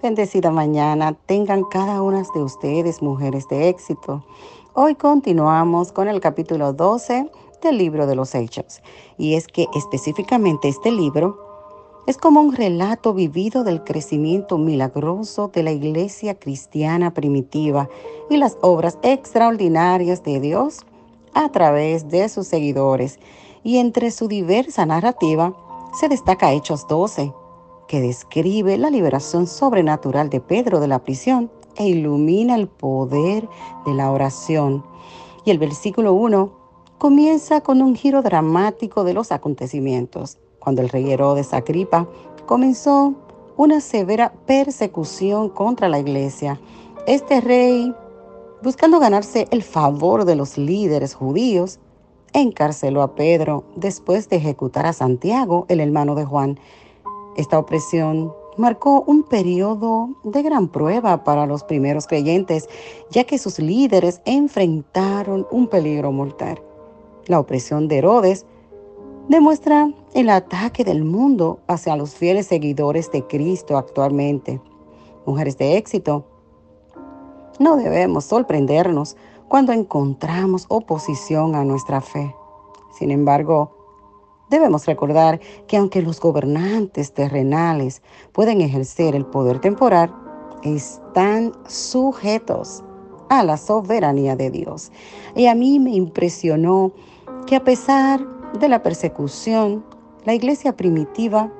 Bendecida mañana tengan cada una de ustedes, mujeres de éxito. Hoy continuamos con el capítulo 12 del libro de los Hechos. Y es que específicamente este libro es como un relato vivido del crecimiento milagroso de la iglesia cristiana primitiva y las obras extraordinarias de Dios a través de sus seguidores. Y entre su diversa narrativa se destaca Hechos 12, que describe la liberación sobrenatural de Pedro de la prisión e ilumina el poder de la oración. Y el versículo 1 comienza con un giro dramático de los acontecimientos, cuando el rey Herodes Agripa comenzó una severa persecución contra la iglesia. Este rey, buscando ganarse el favor de los líderes judíos, encarceló a Pedro después de ejecutar a Santiago, el hermano de Juan, esta opresión marcó un periodo de gran prueba para los primeros creyentes, ya que sus líderes enfrentaron un peligro mortal. La opresión de Herodes demuestra el ataque del mundo hacia los fieles seguidores de Cristo actualmente. Mujeres de éxito, no debemos sorprendernos cuando encontramos oposición a nuestra fe. Sin embargo, Debemos recordar que aunque los gobernantes terrenales pueden ejercer el poder temporal, están sujetos a la soberanía de Dios. Y a mí me impresionó que a pesar de la persecución, la iglesia primitiva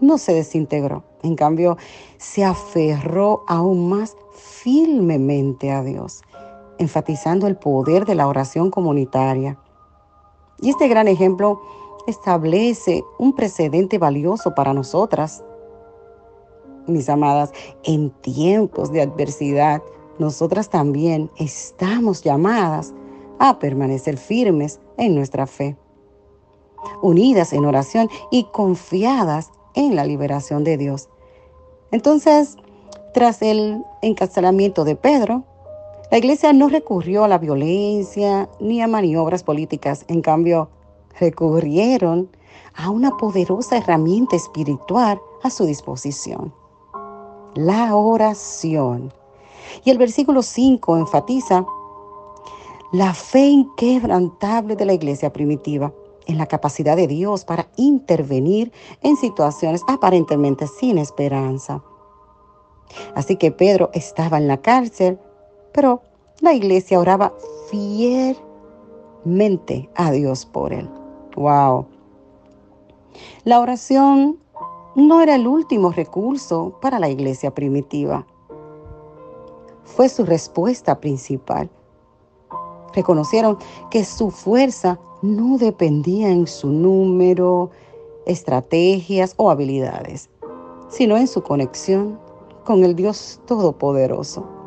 no se desintegró. En cambio, se aferró aún más firmemente a Dios, enfatizando el poder de la oración comunitaria y este gran ejemplo establece un precedente valioso para nosotras. Mis amadas, en tiempos de adversidad, nosotras también estamos llamadas a permanecer firmes en nuestra fe, unidas en oración y confiadas en la liberación de Dios. Entonces, tras el encarcelamiento de Pedro, la iglesia no recurrió a la violencia ni a maniobras políticas, en cambio, recurrieron a una poderosa herramienta espiritual a su disposición, la oración. Y el versículo 5 enfatiza la fe inquebrantable de la iglesia primitiva en la capacidad de Dios para intervenir en situaciones aparentemente sin esperanza. Así que Pedro estaba en la cárcel pero la iglesia oraba fielmente a Dios por él. Wow. La oración no era el último recurso para la iglesia primitiva. Fue su respuesta principal. Reconocieron que su fuerza no dependía en su número, estrategias o habilidades, sino en su conexión con el Dios Todopoderoso.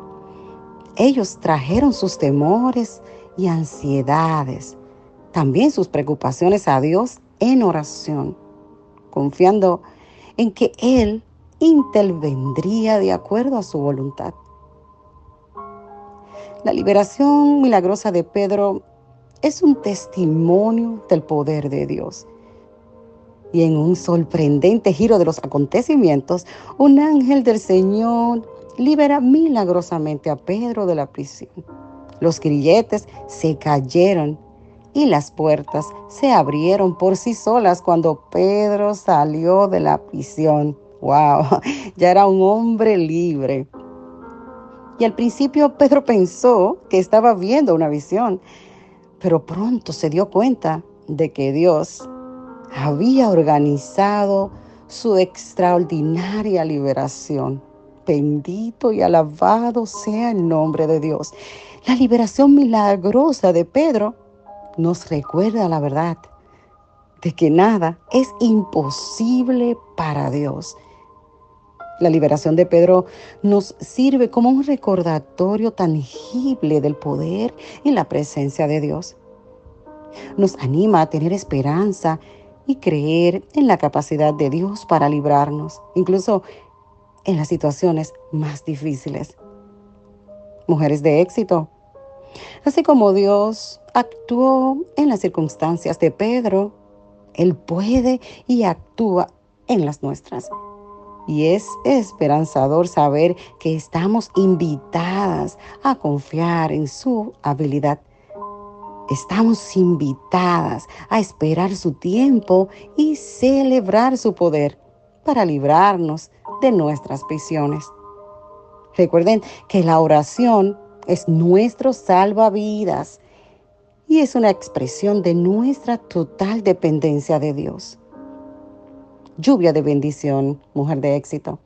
Ellos trajeron sus temores y ansiedades, también sus preocupaciones a Dios en oración, confiando en que Él intervendría de acuerdo a su voluntad. La liberación milagrosa de Pedro es un testimonio del poder de Dios. Y en un sorprendente giro de los acontecimientos, un ángel del Señor libera milagrosamente a Pedro de la prisión. Los grilletes se cayeron y las puertas se abrieron por sí solas cuando Pedro salió de la prisión. ¡Wow! Ya era un hombre libre. Y al principio Pedro pensó que estaba viendo una visión, pero pronto se dio cuenta de que Dios había organizado su extraordinaria liberación. Bendito y alabado sea el nombre de Dios. La liberación milagrosa de Pedro nos recuerda la verdad de que nada es imposible para Dios. La liberación de Pedro nos sirve como un recordatorio tangible del poder y la presencia de Dios. Nos anima a tener esperanza y creer en la capacidad de Dios para librarnos, incluso en las situaciones más difíciles. Mujeres de éxito. Así como Dios actuó en las circunstancias de Pedro, Él puede y actúa en las nuestras. Y es esperanzador saber que estamos invitadas a confiar en su habilidad. Estamos invitadas a esperar su tiempo y celebrar su poder para librarnos de nuestras prisiones. Recuerden que la oración es nuestro salvavidas y es una expresión de nuestra total dependencia de Dios. Lluvia de bendición, mujer de éxito.